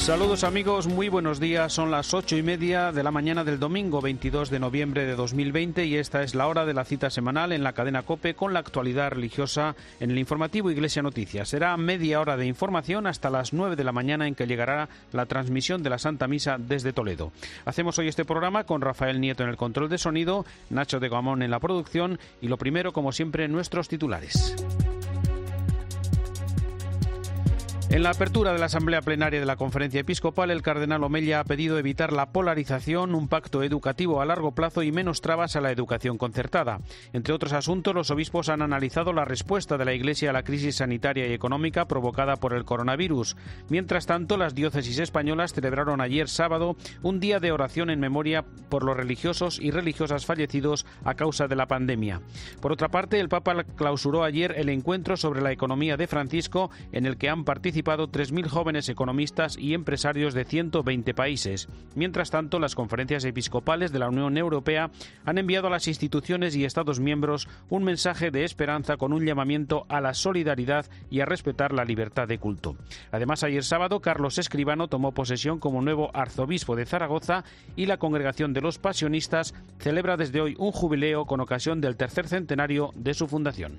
Saludos amigos, muy buenos días. Son las ocho y media de la mañana del domingo 22 de noviembre de 2020 y esta es la hora de la cita semanal en la cadena Cope con la actualidad religiosa en el informativo Iglesia Noticias. Será media hora de información hasta las nueve de la mañana en que llegará la transmisión de la Santa Misa desde Toledo. Hacemos hoy este programa con Rafael Nieto en el control de sonido, Nacho de Gamón en la producción y lo primero, como siempre, nuestros titulares. En la apertura de la Asamblea Plenaria de la Conferencia Episcopal, el cardenal Omella ha pedido evitar la polarización, un pacto educativo a largo plazo y menos trabas a la educación concertada. Entre otros asuntos, los obispos han analizado la respuesta de la Iglesia a la crisis sanitaria y económica provocada por el coronavirus. Mientras tanto, las diócesis españolas celebraron ayer sábado un día de oración en memoria por los religiosos y religiosas fallecidos a causa de la pandemia. Por otra parte, el Papa clausuró ayer el encuentro sobre la economía de Francisco en el que han participado participado 3.000 jóvenes economistas y empresarios de 120 países. Mientras tanto, las conferencias episcopales de la Unión Europea han enviado a las instituciones y Estados miembros un mensaje de esperanza con un llamamiento a la solidaridad y a respetar la libertad de culto. Además, ayer sábado, Carlos Escribano tomó posesión como nuevo arzobispo de Zaragoza y la Congregación de los Pasionistas celebra desde hoy un jubileo con ocasión del tercer centenario de su fundación.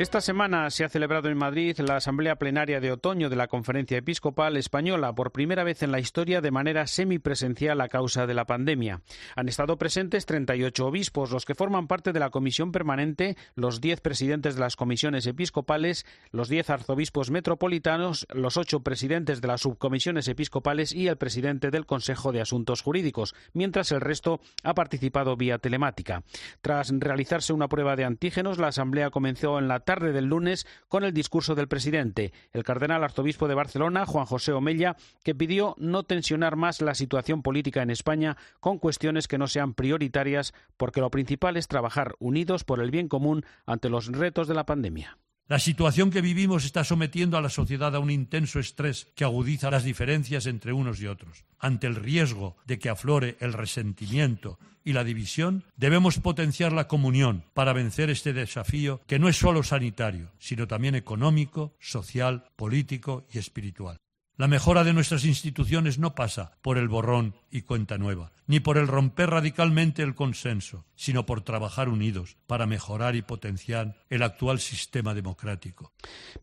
Esta semana se ha celebrado en Madrid la Asamblea Plenaria de Otoño de la Conferencia Episcopal Española, por primera vez en la historia de manera semipresencial a causa de la pandemia. Han estado presentes 38 obispos, los que forman parte de la Comisión Permanente, los 10 presidentes de las comisiones episcopales, los 10 arzobispos metropolitanos, los 8 presidentes de las subcomisiones episcopales y el presidente del Consejo de Asuntos Jurídicos, mientras el resto ha participado vía telemática. Tras realizarse una prueba de antígenos, la Asamblea comenzó en la tarde del lunes con el discurso del presidente, el cardenal arzobispo de Barcelona, Juan José Omella, que pidió no tensionar más la situación política en España con cuestiones que no sean prioritarias, porque lo principal es trabajar unidos por el bien común ante los retos de la pandemia. La situación que vivimos está sometiendo a la sociedad a un intenso estrés que agudiza las diferencias entre unos y otros. Ante el riesgo de que aflore el resentimiento y la división, debemos potenciar la comunión para vencer este desafío que no es solo sanitario, sino también económico, social, político y espiritual. La mejora de nuestras instituciones no pasa por el borrón y cuenta nueva, ni por el romper radicalmente el consenso, sino por trabajar unidos para mejorar y potenciar el actual sistema democrático.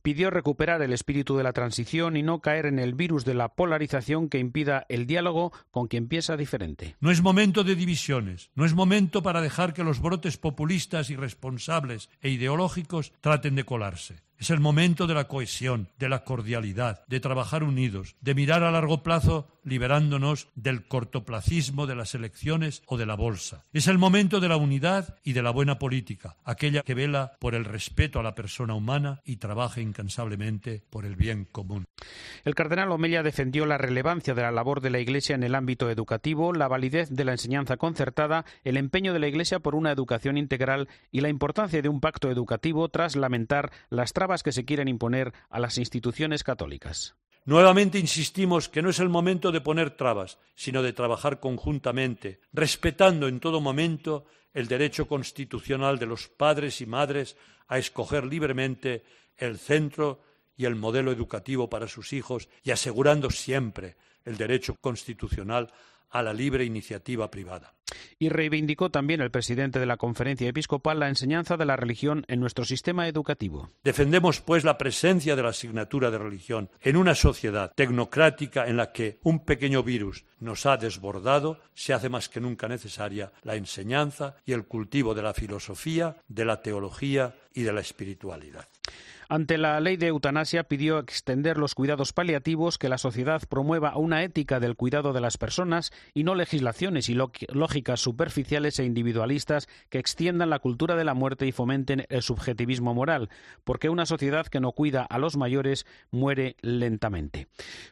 Pidió recuperar el espíritu de la transición y no caer en el virus de la polarización que impida el diálogo con quien piensa diferente. No es momento de divisiones, no es momento para dejar que los brotes populistas, irresponsables e ideológicos traten de colarse. Es el momento de la cohesión, de la cordialidad, de trabajar unidos, de mirar a largo plazo liberándonos del cortoplacismo de las elecciones o de la bolsa. Es el momento de la unidad y de la buena política, aquella que vela por el respeto a la persona humana y trabaja incansablemente por el bien común. El cardenal Omella defendió la relevancia de la labor de la Iglesia en el ámbito educativo, la validez de la enseñanza concertada, el empeño de la Iglesia por una educación integral y la importancia de un pacto educativo tras lamentar las que se quieren imponer a las instituciones católicas. Nuevamente insistimos que no es el momento de poner trabas, sino de trabajar conjuntamente, respetando en todo momento el derecho constitucional de los padres y madres a escoger libremente el centro y el modelo educativo para sus hijos y asegurando siempre el derecho constitucional a la libre iniciativa privada. Y reivindicó también el presidente de la conferencia episcopal la enseñanza de la religión en nuestro sistema educativo. Defendemos, pues, la presencia de la asignatura de religión en una sociedad tecnocrática en la que un pequeño virus nos ha desbordado, se hace más que nunca necesaria la enseñanza y el cultivo de la filosofía, de la teología y de la espiritualidad. Ante la ley de eutanasia pidió extender los cuidados paliativos, que la sociedad promueva una ética del cuidado de las personas y no legislaciones y lógicas superficiales e individualistas que extiendan la cultura de la muerte y fomenten el subjetivismo moral, porque una sociedad que no cuida a los mayores muere lentamente.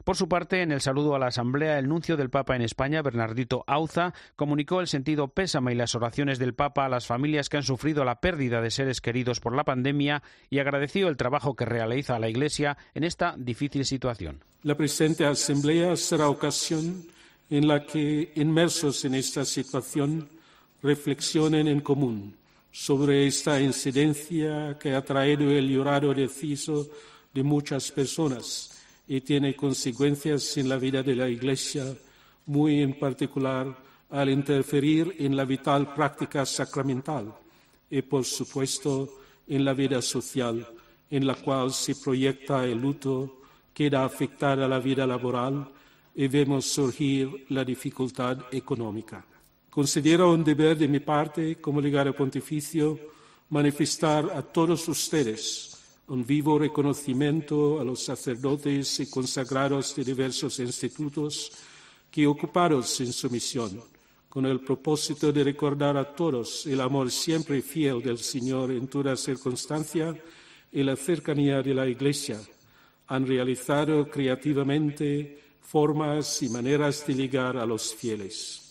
Por su parte, en el saludo a la Asamblea, el nuncio del Papa en España, Bernardito Auza, comunicó el sentido pésame y las oraciones del Papa a las familias que han sufrido la pérdida de seres queridos por la pandemia y agradeció el trabajo que realiza la Iglesia en esta difícil situación. La presente asamblea será ocasión en la que, inmersos en esta situación, reflexionen en común sobre esta incidencia que ha traído el llorado deciso de muchas personas y tiene consecuencias en la vida de la Iglesia, muy en particular al interferir en la vital práctica sacramental y, por supuesto, en la vida social, en la cual se proyecta el luto, queda afectada la vida laboral y vemos surgir la dificultad económica. Considero un deber de mi parte, como legado pontificio, manifestar a todos ustedes un vivo reconocimiento a los sacerdotes y consagrados de diversos institutos que ocupados en su misión, con el propósito de recordar a todos el amor siempre fiel del Señor en toda circunstancia y la cercanía de la Iglesia, han realizado creativamente formas y maneras de ligar a los fieles.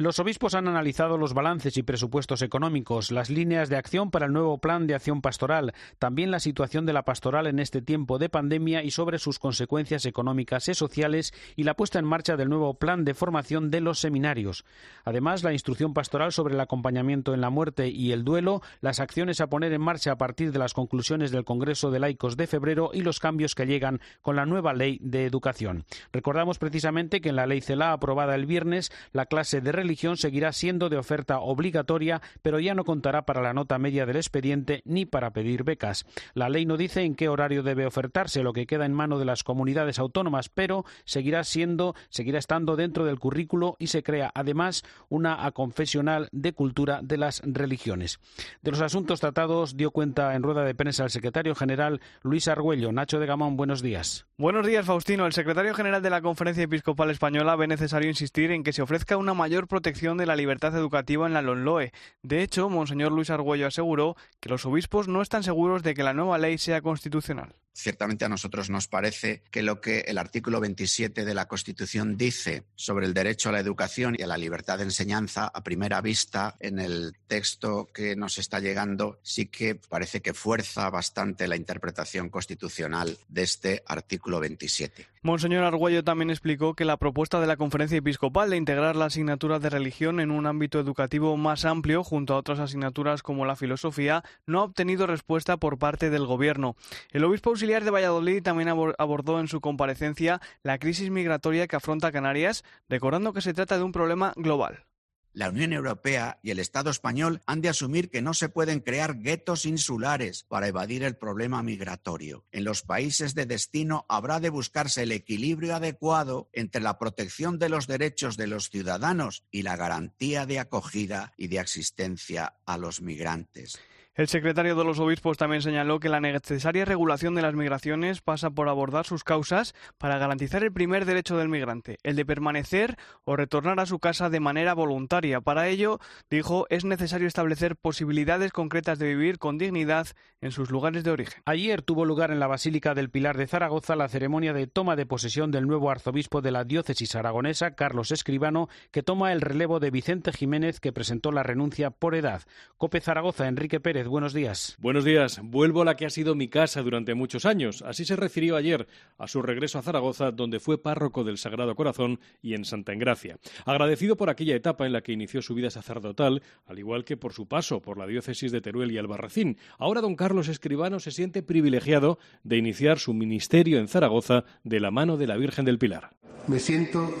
Los obispos han analizado los balances y presupuestos económicos, las líneas de acción para el nuevo plan de acción pastoral, también la situación de la pastoral en este tiempo de pandemia y sobre sus consecuencias económicas y sociales y la puesta en marcha del nuevo plan de formación de los seminarios. Además, la instrucción pastoral sobre el acompañamiento en la muerte y el duelo, las acciones a poner en marcha a partir de las conclusiones del Congreso de Laicos de febrero y los cambios que llegan con la nueva ley de educación. Recordamos precisamente que en la ley CELA aprobada el viernes, la clase de religión seguirá siendo de oferta obligatoria, pero ya no contará para la nota media del expediente ni para pedir becas. La ley no dice en qué horario debe ofertarse, lo que queda en mano de las comunidades autónomas, pero seguirá siendo, seguirá estando dentro del currículo y se crea además una aconfesional de cultura de las religiones. De los asuntos tratados dio cuenta en rueda de prensa el secretario general Luis Argüello. Nacho de Gamón, buenos días. Buenos días, Faustino. El secretario general de la Conferencia Episcopal Española ve necesario insistir en que se ofrezca una mayor protección de la libertad educativa en la LONLOE. De hecho, Monseñor Luis Argüello aseguró que los obispos no están seguros de que la nueva ley sea constitucional. Ciertamente a nosotros nos parece que lo que el artículo 27 de la Constitución dice sobre el derecho a la educación y a la libertad de enseñanza, a primera vista, en el texto que nos está llegando, sí que parece que fuerza bastante la interpretación constitucional de este artículo 27. Monseñor Argüello también explicó que la propuesta de la Conferencia Episcopal de integrar la asignatura de religión en un ámbito educativo más amplio, junto a otras asignaturas como la filosofía, no ha obtenido respuesta por parte del Gobierno. El obispo de Valladolid también abordó en su comparecencia la crisis migratoria que afronta Canarias, recordando que se trata de un problema global. La Unión Europea y el Estado español han de asumir que no se pueden crear guetos insulares para evadir el problema migratorio. En los países de destino habrá de buscarse el equilibrio adecuado entre la protección de los derechos de los ciudadanos y la garantía de acogida y de asistencia a los migrantes. El secretario de los obispos también señaló que la necesaria regulación de las migraciones pasa por abordar sus causas para garantizar el primer derecho del migrante, el de permanecer o retornar a su casa de manera voluntaria. Para ello, dijo, es necesario establecer posibilidades concretas de vivir con dignidad en sus lugares de origen. Ayer tuvo lugar en la Basílica del Pilar de Zaragoza la ceremonia de toma de posesión del nuevo arzobispo de la diócesis aragonesa, Carlos Escribano, que toma el relevo de Vicente Jiménez, que presentó la renuncia por edad. Cope Zaragoza, Enrique Pérez buenos días. Buenos días. Vuelvo a la que ha sido mi casa durante muchos años. Así se refirió ayer a su regreso a Zaragoza, donde fue párroco del Sagrado Corazón y en Santa Engracia. Agradecido por aquella etapa en la que inició su vida sacerdotal, al igual que por su paso por la diócesis de Teruel y Albarracín. Ahora don Carlos Escribano se siente privilegiado de iniciar su ministerio en Zaragoza de la mano de la Virgen del Pilar. Me siento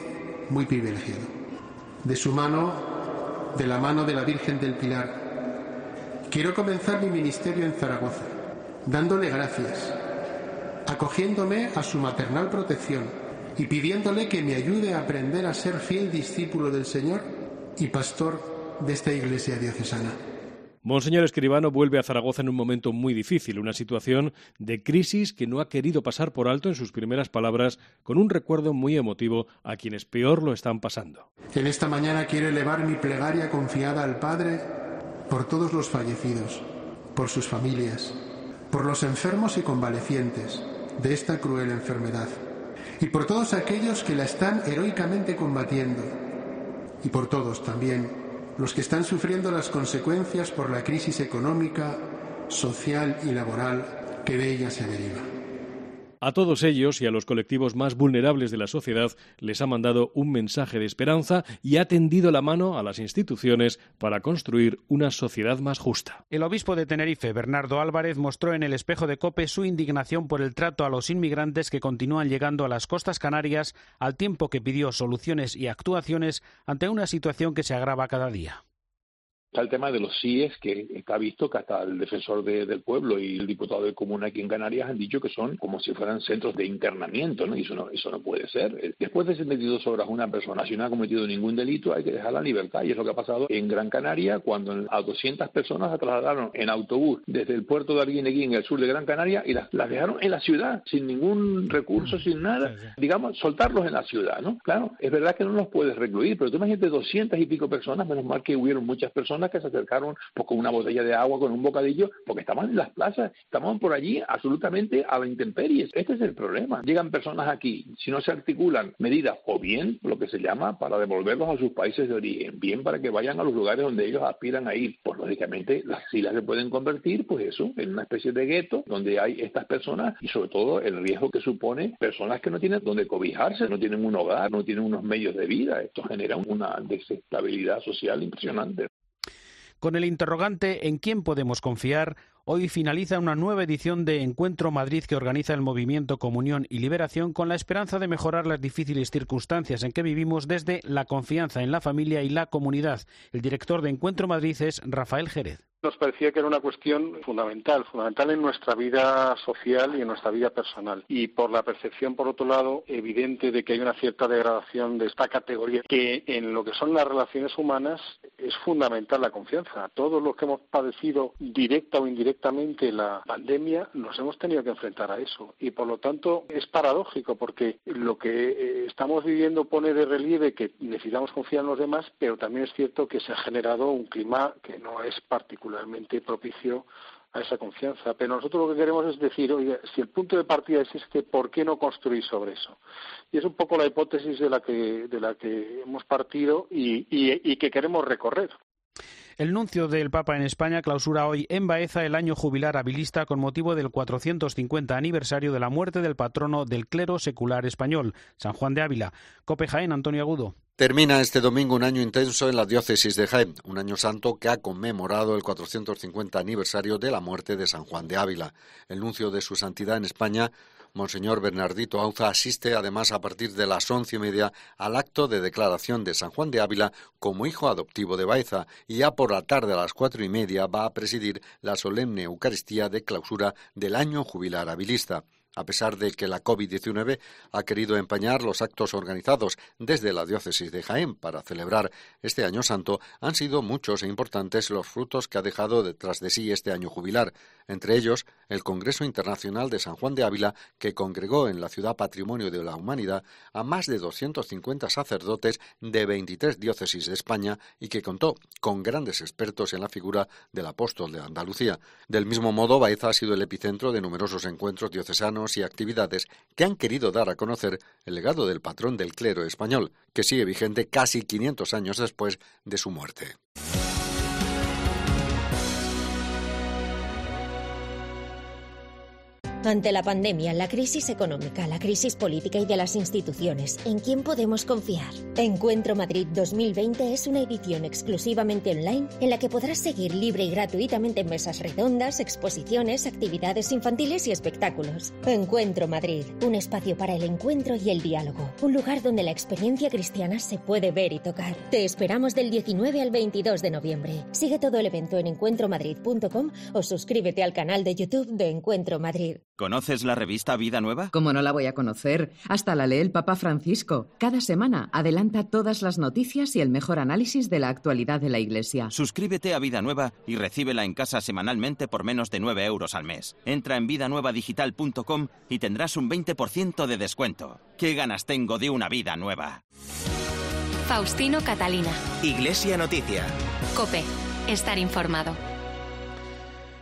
muy privilegiado. De su mano, de la mano de la Virgen del Pilar Quiero comenzar mi ministerio en Zaragoza, dándole gracias, acogiéndome a su maternal protección y pidiéndole que me ayude a aprender a ser fiel discípulo del Señor y pastor de esta iglesia diocesana. Monseñor Escribano vuelve a Zaragoza en un momento muy difícil, una situación de crisis que no ha querido pasar por alto en sus primeras palabras, con un recuerdo muy emotivo a quienes peor lo están pasando. En esta mañana quiero elevar mi plegaria confiada al Padre por todos los fallecidos, por sus familias, por los enfermos y convalecientes de esta cruel enfermedad, y por todos aquellos que la están heroicamente combatiendo, y por todos también los que están sufriendo las consecuencias por la crisis económica, social y laboral que de ella se deriva. A todos ellos y a los colectivos más vulnerables de la sociedad les ha mandado un mensaje de esperanza y ha tendido la mano a las instituciones para construir una sociedad más justa. El obispo de Tenerife, Bernardo Álvarez, mostró en el espejo de Cope su indignación por el trato a los inmigrantes que continúan llegando a las costas canarias al tiempo que pidió soluciones y actuaciones ante una situación que se agrava cada día. Está el tema de los CIES, que está visto que hasta el defensor del pueblo y el diputado de común aquí en Canarias han dicho que son como si fueran centros de internamiento, ¿no? Y eso no, eso no puede ser. Después de 72 horas una persona, si no ha cometido ningún delito, hay que dejarla en libertad. Y es lo que ha pasado en Gran Canaria, cuando a 200 personas se trasladaron en autobús desde el puerto de Arguineguín, en el sur de Gran Canaria, y las, las dejaron en la ciudad, sin ningún recurso, sin nada. Digamos, soltarlos en la ciudad, ¿no? Claro, es verdad que no los puedes recluir, pero tú imagínate 200 y pico personas, menos mal que hubieron muchas personas que se acercaron pues, con una botella de agua, con un bocadillo, porque estaban en las plazas, estaban por allí absolutamente a la intemperie. Este es el problema. Llegan personas aquí, si no se articulan medidas o bien lo que se llama para devolverlos a sus países de origen, bien para que vayan a los lugares donde ellos aspiran a ir, pues lógicamente las islas se pueden convertir, pues eso, en una especie de gueto donde hay estas personas y sobre todo el riesgo que supone personas que no tienen donde cobijarse, no tienen un hogar, no tienen unos medios de vida. Esto genera una desestabilidad social impresionante. Con el interrogante ¿en quién podemos confiar? Hoy finaliza una nueva edición de Encuentro Madrid que organiza el movimiento Comunión y Liberación con la esperanza de mejorar las difíciles circunstancias en que vivimos desde la confianza en la familia y la comunidad. El director de Encuentro Madrid es Rafael Jerez nos parecía que era una cuestión fundamental, fundamental en nuestra vida social y en nuestra vida personal. Y por la percepción, por otro lado, evidente de que hay una cierta degradación de esta categoría, que en lo que son las relaciones humanas es fundamental la confianza. Todos los que hemos padecido directa o indirectamente la pandemia nos hemos tenido que enfrentar a eso. Y por lo tanto es paradójico porque lo que eh, estamos viviendo pone de relieve que necesitamos confiar en los demás, pero también es cierto que se ha generado un clima que no es particular particularmente propicio a esa confianza. Pero nosotros lo que queremos es decir, oye, si el punto de partida es este, ¿por qué no construir sobre eso? Y es un poco la hipótesis de la que, de la que hemos partido y, y que queremos recorrer. El nuncio del Papa en España clausura hoy en Baeza el año jubilar habilista con motivo del 450 aniversario de la muerte del patrono del clero secular español, San Juan de Ávila. Cope Jaén, Antonio Agudo. Termina este domingo un año intenso en la diócesis de Jaén, un año santo que ha conmemorado el 450 aniversario de la muerte de San Juan de Ávila. El nuncio de su santidad en España, Monseñor Bernardito Auza, asiste además a partir de las once y media al acto de declaración de San Juan de Ávila como hijo adoptivo de Baeza y ya por la tarde a las cuatro y media va a presidir la solemne Eucaristía de clausura del año jubilar habilista a pesar de que la COVID-19 ha querido empañar los actos organizados desde la diócesis de Jaén para celebrar este año santo, han sido muchos e importantes los frutos que ha dejado detrás de sí este año jubilar, entre ellos el Congreso Internacional de San Juan de Ávila, que congregó en la ciudad Patrimonio de la Humanidad a más de 250 sacerdotes de 23 diócesis de España y que contó con grandes expertos en la figura del apóstol de Andalucía. Del mismo modo, Baeza ha sido el epicentro de numerosos encuentros diocesanos y actividades que han querido dar a conocer el legado del patrón del clero español, que sigue vigente casi 500 años después de su muerte. Ante la pandemia, la crisis económica, la crisis política y de las instituciones, ¿en quién podemos confiar? Encuentro Madrid 2020 es una edición exclusivamente online en la que podrás seguir libre y gratuitamente mesas redondas, exposiciones, actividades infantiles y espectáculos. Encuentro Madrid, un espacio para el encuentro y el diálogo, un lugar donde la experiencia cristiana se puede ver y tocar. Te esperamos del 19 al 22 de noviembre. Sigue todo el evento en encuentromadrid.com o suscríbete al canal de YouTube de Encuentro Madrid. ¿Conoces la revista Vida Nueva? ¿Cómo no la voy a conocer? Hasta la lee el Papa Francisco. Cada semana adelanta todas las noticias y el mejor análisis de la actualidad de la Iglesia. Suscríbete a Vida Nueva y recíbela en casa semanalmente por menos de 9 euros al mes. Entra en vidanuevadigital.com y tendrás un 20% de descuento. ¿Qué ganas tengo de una vida nueva? Faustino Catalina. Iglesia Noticia. Cope. Estar informado.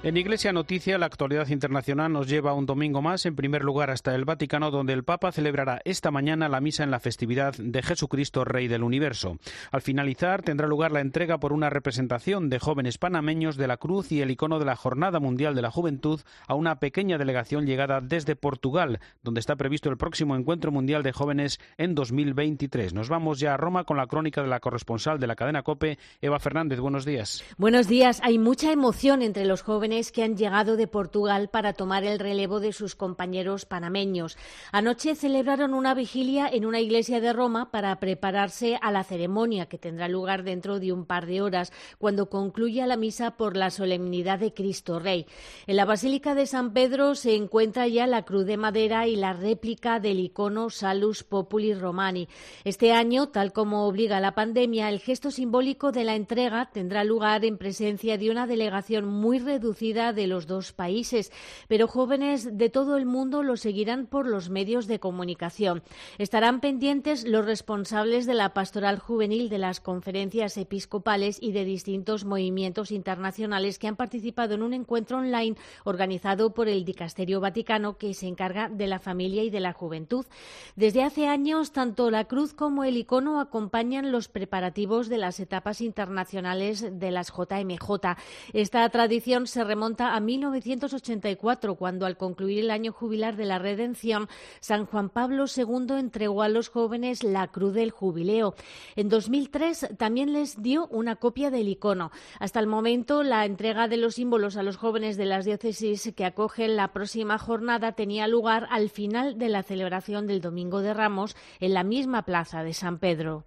En Iglesia Noticia, la actualidad internacional nos lleva un domingo más, en primer lugar hasta el Vaticano, donde el Papa celebrará esta mañana la misa en la festividad de Jesucristo, Rey del Universo. Al finalizar, tendrá lugar la entrega por una representación de jóvenes panameños de la cruz y el icono de la Jornada Mundial de la Juventud a una pequeña delegación llegada desde Portugal, donde está previsto el próximo Encuentro Mundial de Jóvenes en 2023. Nos vamos ya a Roma con la crónica de la corresponsal de la cadena COPE, Eva Fernández. Buenos días. Buenos días. Hay mucha emoción entre los jóvenes que han llegado de Portugal para tomar el relevo de sus compañeros panameños. Anoche celebraron una vigilia en una iglesia de Roma para prepararse a la ceremonia que tendrá lugar dentro de un par de horas, cuando concluya la misa por la solemnidad de Cristo Rey. En la Basílica de San Pedro se encuentra ya la cruz de madera y la réplica del icono Salus Populi Romani. Este año, tal como obliga la pandemia, el gesto simbólico de la entrega tendrá lugar en presencia de una delegación muy reducida de los dos países, pero jóvenes de todo el mundo lo seguirán por los medios de comunicación. Estarán pendientes los responsables de la pastoral juvenil de las conferencias episcopales y de distintos movimientos internacionales que han participado en un encuentro online organizado por el Dicasterio Vaticano que se encarga de la familia y de la juventud. Desde hace años, tanto la cruz como el icono acompañan los preparativos de las etapas internacionales de las JMJ. Esta tradición se remonta a 1984, cuando al concluir el año jubilar de la Redención, San Juan Pablo II entregó a los jóvenes la Cruz del Jubileo. En 2003 también les dio una copia del icono. Hasta el momento, la entrega de los símbolos a los jóvenes de las diócesis que acogen la próxima jornada tenía lugar al final de la celebración del Domingo de Ramos en la misma plaza de San Pedro.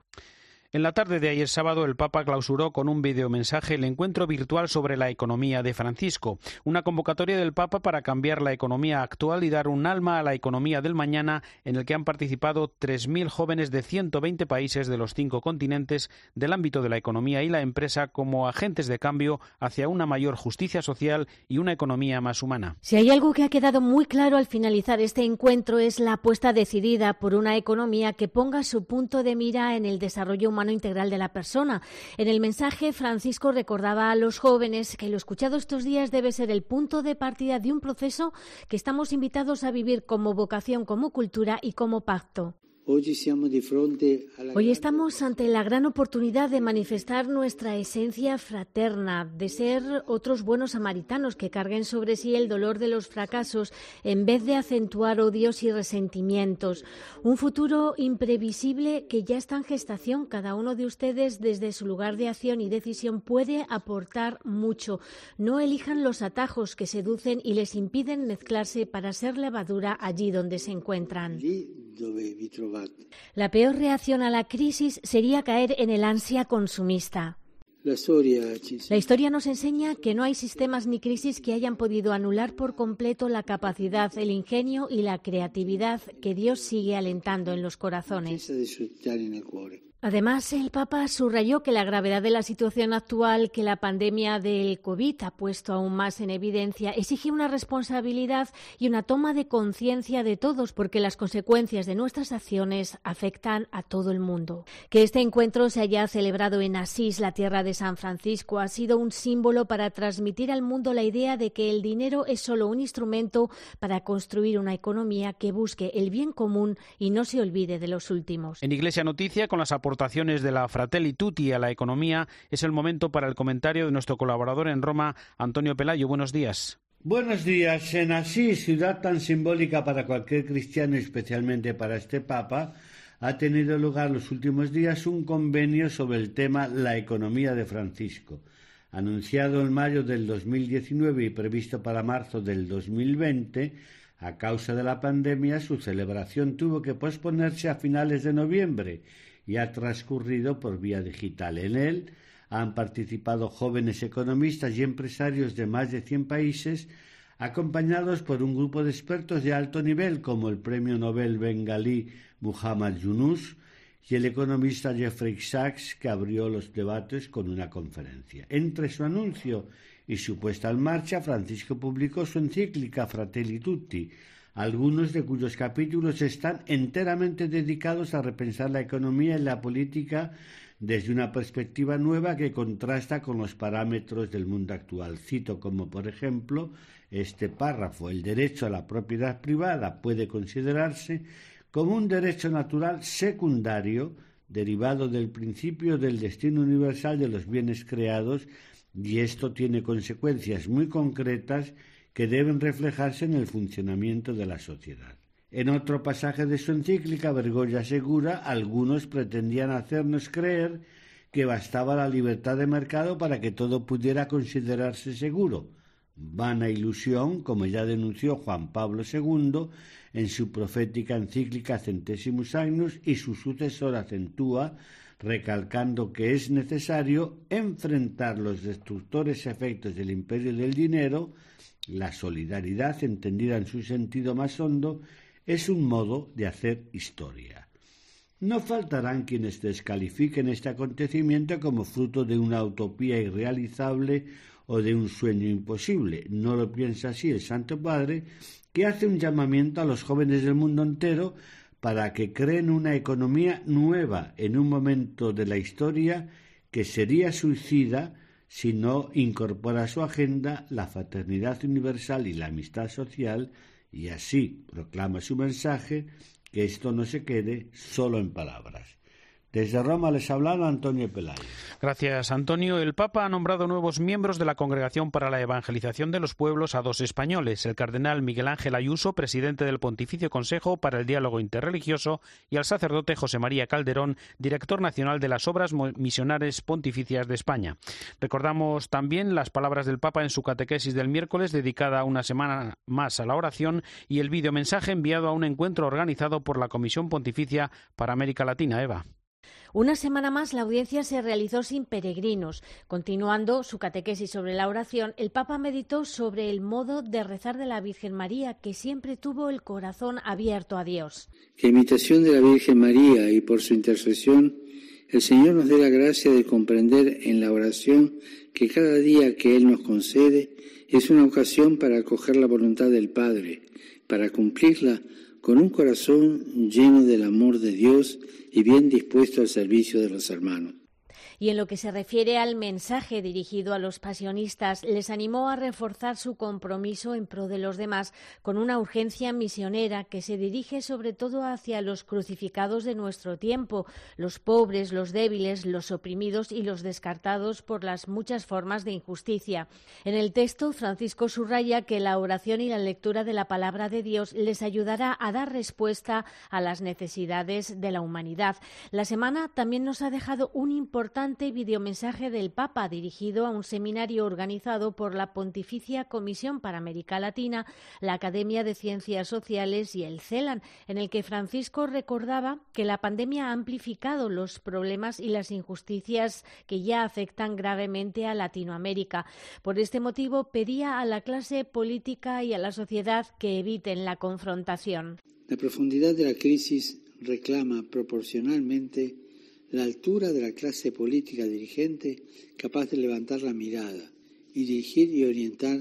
En la tarde de ayer sábado, el Papa clausuró con un videomensaje el encuentro virtual sobre la economía de Francisco, una convocatoria del Papa para cambiar la economía actual y dar un alma a la economía del mañana, en el que han participado 3.000 jóvenes de 120 países de los cinco continentes del ámbito de la economía y la empresa como agentes de cambio hacia una mayor justicia social y una economía más humana. Si hay algo que ha quedado muy claro al finalizar este encuentro es la apuesta decidida por una economía que ponga su punto de mira en el desarrollo humano integral de la persona. En el mensaje, Francisco recordaba a los jóvenes que lo escuchado estos días debe ser el punto de partida de un proceso que estamos invitados a vivir como vocación, como cultura y como pacto. Hoy estamos ante la gran oportunidad de manifestar nuestra esencia fraterna, de ser otros buenos samaritanos que carguen sobre sí el dolor de los fracasos en vez de acentuar odios y resentimientos. Un futuro imprevisible que ya está en gestación. Cada uno de ustedes desde su lugar de acción y decisión puede aportar mucho. No elijan los atajos que seducen y les impiden mezclarse para ser levadura allí donde se encuentran. La peor reacción a la crisis sería caer en el ansia consumista. La historia nos enseña que no hay sistemas ni crisis que hayan podido anular por completo la capacidad, el ingenio y la creatividad que Dios sigue alentando en los corazones. Además, el Papa subrayó que la gravedad de la situación actual que la pandemia del COVID ha puesto aún más en evidencia exige una responsabilidad y una toma de conciencia de todos, porque las consecuencias de nuestras acciones afectan a todo el mundo. Que este encuentro se haya celebrado en Asís, la tierra de San Francisco, ha sido un símbolo para transmitir al mundo la idea de que el dinero es solo un instrumento para construir una economía que busque el bien común y no se olvide de los últimos. En Iglesia Noticia, con las aportaciones de la Fratelli Tutti a la economía, es el momento para el comentario de nuestro colaborador en Roma, Antonio Pelayo. Buenos días. Buenos días. En Asís, ciudad tan simbólica para cualquier cristiano, especialmente para este Papa, ha tenido lugar los últimos días un convenio sobre el tema La economía de Francisco. Anunciado en mayo del 2019 y previsto para marzo del 2020, a causa de la pandemia, su celebración tuvo que posponerse a finales de noviembre y ha transcurrido por vía digital. En él han participado jóvenes economistas y empresarios de más de 100 países, acompañados por un grupo de expertos de alto nivel como el premio Nobel bengalí Muhammad Yunus y el economista Jeffrey Sachs, que abrió los debates con una conferencia. Entre su anuncio y su puesta en marcha, Francisco publicó su encíclica Fratelli Tutti, algunos de cuyos capítulos están enteramente dedicados a repensar la economía y la política desde una perspectiva nueva que contrasta con los parámetros del mundo actual. Cito como, por ejemplo, este párrafo. El derecho a la propiedad privada puede considerarse como un derecho natural secundario derivado del principio del destino universal de los bienes creados y esto tiene consecuencias muy concretas que deben reflejarse en el funcionamiento de la sociedad. En otro pasaje de su encíclica, Bergoglio asegura, algunos pretendían hacernos creer que bastaba la libertad de mercado para que todo pudiera considerarse seguro. Vana ilusión, como ya denunció Juan Pablo II en su profética encíclica Centésimos Agnus y su sucesor acentúa, recalcando que es necesario enfrentar los destructores efectos del imperio del dinero, la solidaridad, entendida en su sentido más hondo, es un modo de hacer historia. No faltarán quienes descalifiquen este acontecimiento como fruto de una utopía irrealizable o de un sueño imposible. No lo piensa así el Santo Padre, que hace un llamamiento a los jóvenes del mundo entero para que creen una economía nueva en un momento de la historia que sería suicida si no incorpora a su agenda la fraternidad universal y la amistad social y así proclama su mensaje que esto no se quede solo en palabras. Desde Roma les ha hablado Antonio Pelayo. Gracias, Antonio. El Papa ha nombrado nuevos miembros de la Congregación para la Evangelización de los Pueblos a dos españoles, el cardenal Miguel Ángel Ayuso, presidente del Pontificio Consejo para el Diálogo Interreligioso, y al sacerdote José María Calderón, director nacional de las Obras Misionales Pontificias de España. Recordamos también las palabras del Papa en su catequesis del miércoles, dedicada una semana más a la oración, y el videomensaje enviado a un encuentro organizado por la Comisión Pontificia para América Latina, Eva. Una semana más la audiencia se realizó sin peregrinos. Continuando su catequesis sobre la oración, el Papa meditó sobre el modo de rezar de la Virgen María, que siempre tuvo el corazón abierto a Dios. Que imitación de la Virgen María y por su intercesión, el Señor nos dé la gracia de comprender en la oración que cada día que Él nos concede es una ocasión para acoger la voluntad del Padre, para cumplirla con un corazón lleno del amor de Dios y bien dispuesto al servicio de los hermanos. Y en lo que se refiere al mensaje dirigido a los pasionistas, les animó a reforzar su compromiso en pro de los demás con una urgencia misionera que se dirige sobre todo hacia los crucificados de nuestro tiempo, los pobres, los débiles, los oprimidos y los descartados por las muchas formas de injusticia. En el texto, Francisco subraya que la oración y la lectura de la palabra de Dios les ayudará a dar respuesta a las necesidades de la humanidad. La semana también nos ha dejado un importante videomensaje del Papa dirigido a un seminario organizado por la Pontificia Comisión para América Latina, la Academia de Ciencias Sociales y el CELAN, en el que Francisco recordaba que la pandemia ha amplificado los problemas y las injusticias que ya afectan gravemente a Latinoamérica. Por este motivo, pedía a la clase política y a la sociedad que eviten la confrontación. La profundidad de la crisis reclama proporcionalmente la altura de la clase política dirigente capaz de levantar la mirada y dirigir y orientar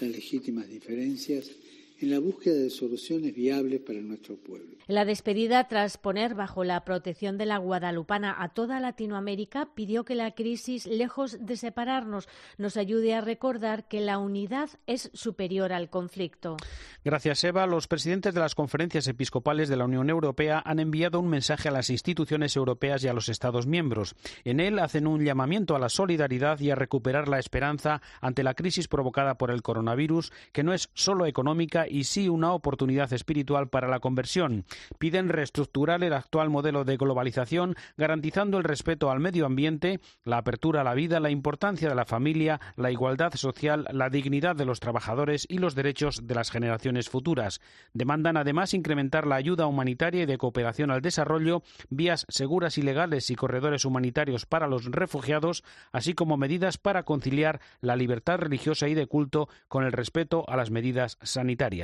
las legítimas diferencias en la búsqueda de soluciones viables para nuestro pueblo. En la despedida, tras poner bajo la protección de la guadalupana a toda Latinoamérica, pidió que la crisis, lejos de separarnos, nos ayude a recordar que la unidad es superior al conflicto. Gracias, Eva. Los presidentes de las conferencias episcopales de la Unión Europea han enviado un mensaje a las instituciones europeas y a los Estados miembros. En él hacen un llamamiento a la solidaridad y a recuperar la esperanza ante la crisis provocada por el coronavirus, que no es solo económica y sí una oportunidad espiritual para la conversión. Piden reestructurar el actual modelo de globalización, garantizando el respeto al medio ambiente, la apertura a la vida, la importancia de la familia, la igualdad social, la dignidad de los trabajadores y los derechos de las generaciones futuras. Demandan además incrementar la ayuda humanitaria y de cooperación al desarrollo, vías seguras y legales y corredores humanitarios para los refugiados, así como medidas para conciliar la libertad religiosa y de culto con el respeto a las medidas sanitarias.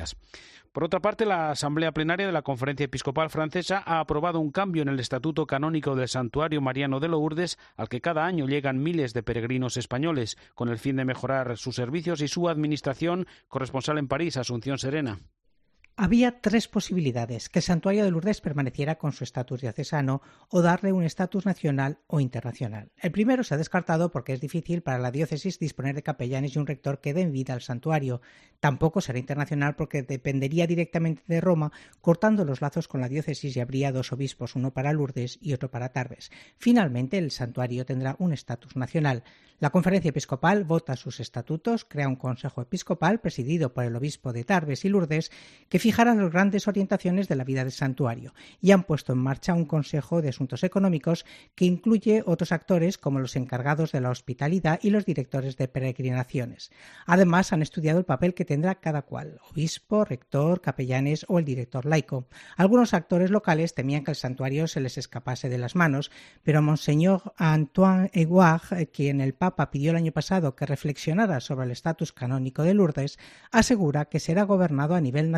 Por otra parte, la Asamblea Plenaria de la Conferencia Episcopal Francesa ha aprobado un cambio en el Estatuto Canónico del Santuario Mariano de Lourdes, al que cada año llegan miles de peregrinos españoles, con el fin de mejorar sus servicios y su administración. Corresponsal en París, Asunción Serena. Había tres posibilidades, que el santuario de Lourdes permaneciera con su estatus diocesano o darle un estatus nacional o internacional. El primero se ha descartado porque es difícil para la diócesis disponer de capellanes y un rector que den vida al santuario. Tampoco será internacional porque dependería directamente de Roma, cortando los lazos con la diócesis y habría dos obispos, uno para Lourdes y otro para Tarbes. Finalmente, el santuario tendrá un estatus nacional. La conferencia episcopal vota sus estatutos, crea un consejo episcopal presidido por el obispo de Tarbes y Lourdes que fijará las grandes orientaciones de la vida del santuario y han puesto en marcha un consejo de asuntos económicos que incluye otros actores como los encargados de la hospitalidad y los directores de peregrinaciones. Además, han estudiado el papel que tendrá cada cual, obispo, rector, capellanes o el director laico. Algunos actores locales temían que el santuario se les escapase de las manos, pero Monseñor Antoine Eguard, quien el Papa pidió el año pasado que reflexionara sobre el estatus canónico de Lourdes, asegura que será gobernado a nivel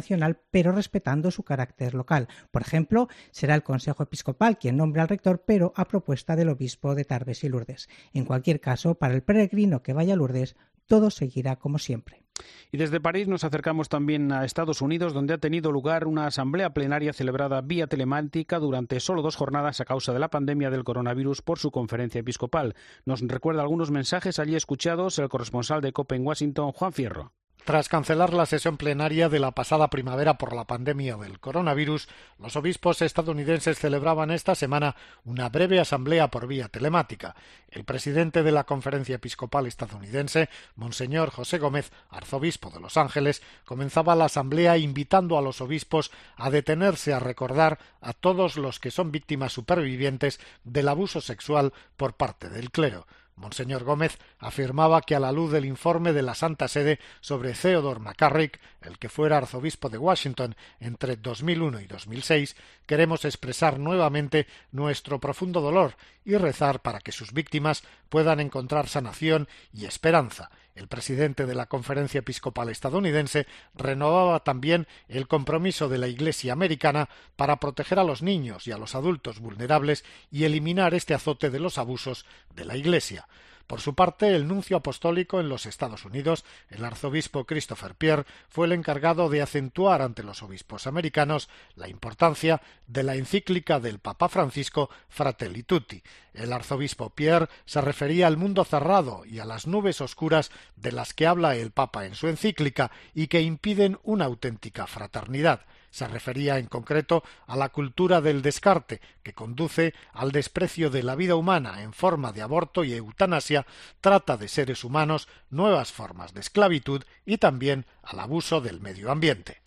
pero respetando su carácter local. Por ejemplo, será el Consejo Episcopal quien nombre al rector, pero a propuesta del obispo de Tarbes y Lourdes. En cualquier caso, para el peregrino que vaya a Lourdes, todo seguirá como siempre. Y desde París nos acercamos también a Estados Unidos, donde ha tenido lugar una asamblea plenaria celebrada vía telemática durante solo dos jornadas a causa de la pandemia del coronavirus por su conferencia episcopal. Nos recuerda algunos mensajes allí escuchados el corresponsal de COPE en Washington, Juan Fierro. Tras cancelar la sesión plenaria de la pasada primavera por la pandemia del coronavirus, los obispos estadounidenses celebraban esta semana una breve asamblea por vía telemática. El presidente de la Conferencia Episcopal estadounidense, Monseñor José Gómez, arzobispo de Los Ángeles, comenzaba la asamblea invitando a los obispos a detenerse a recordar a todos los que son víctimas supervivientes del abuso sexual por parte del clero. Monseñor Gómez afirmaba que a la luz del informe de la Santa Sede sobre Theodore McCarrick, el que fuera arzobispo de Washington entre 2001 y 2006, queremos expresar nuevamente nuestro profundo dolor y rezar para que sus víctimas puedan encontrar sanación y esperanza. El presidente de la Conferencia Episcopal estadounidense renovaba también el compromiso de la Iglesia americana para proteger a los niños y a los adultos vulnerables y eliminar este azote de los abusos de la Iglesia. Por su parte, el nuncio apostólico en los Estados Unidos, el arzobispo Christopher Pierre, fue el encargado de acentuar ante los obispos americanos la importancia de la encíclica del Papa Francisco Fratelli Tutti. El arzobispo Pierre se refería al mundo cerrado y a las nubes oscuras de las que habla el Papa en su encíclica y que impiden una auténtica fraternidad. Se refería en concreto a la cultura del descarte, que conduce al desprecio de la vida humana en forma de aborto y eutanasia, trata de seres humanos, nuevas formas de esclavitud y también al abuso del medio ambiente.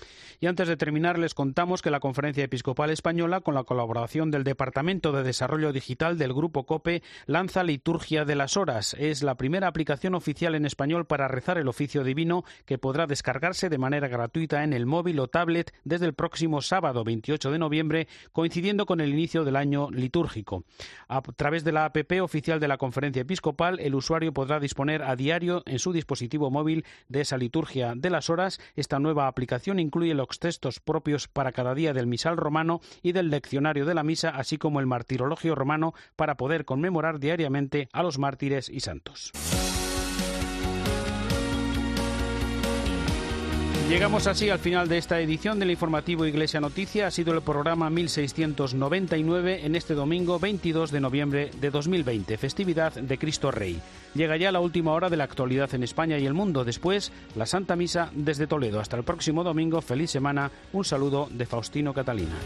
Y antes de terminar, les contamos que la Conferencia Episcopal Española, con la colaboración del Departamento de Desarrollo Digital del Grupo COPE, lanza Liturgia de las Horas. Es la primera aplicación oficial en español para rezar el oficio divino que podrá descargarse de manera gratuita en el móvil o tablet desde el próximo sábado 28 de noviembre, coincidiendo con el inicio del año litúrgico. A través de la APP oficial de la Conferencia Episcopal, el usuario podrá disponer a diario en su dispositivo móvil de esa liturgia de las horas. Esta nueva aplicación incluye los textos propios para cada día del misal romano y del leccionario de la misa, así como el martirologio romano para poder conmemorar diariamente a los mártires y santos. Llegamos así al final de esta edición del informativo Iglesia Noticia. Ha sido el programa 1699 en este domingo 22 de noviembre de 2020, festividad de Cristo Rey. Llega ya la última hora de la actualidad en España y el mundo. Después, la Santa Misa desde Toledo. Hasta el próximo domingo. Feliz semana. Un saludo de Faustino Catalina.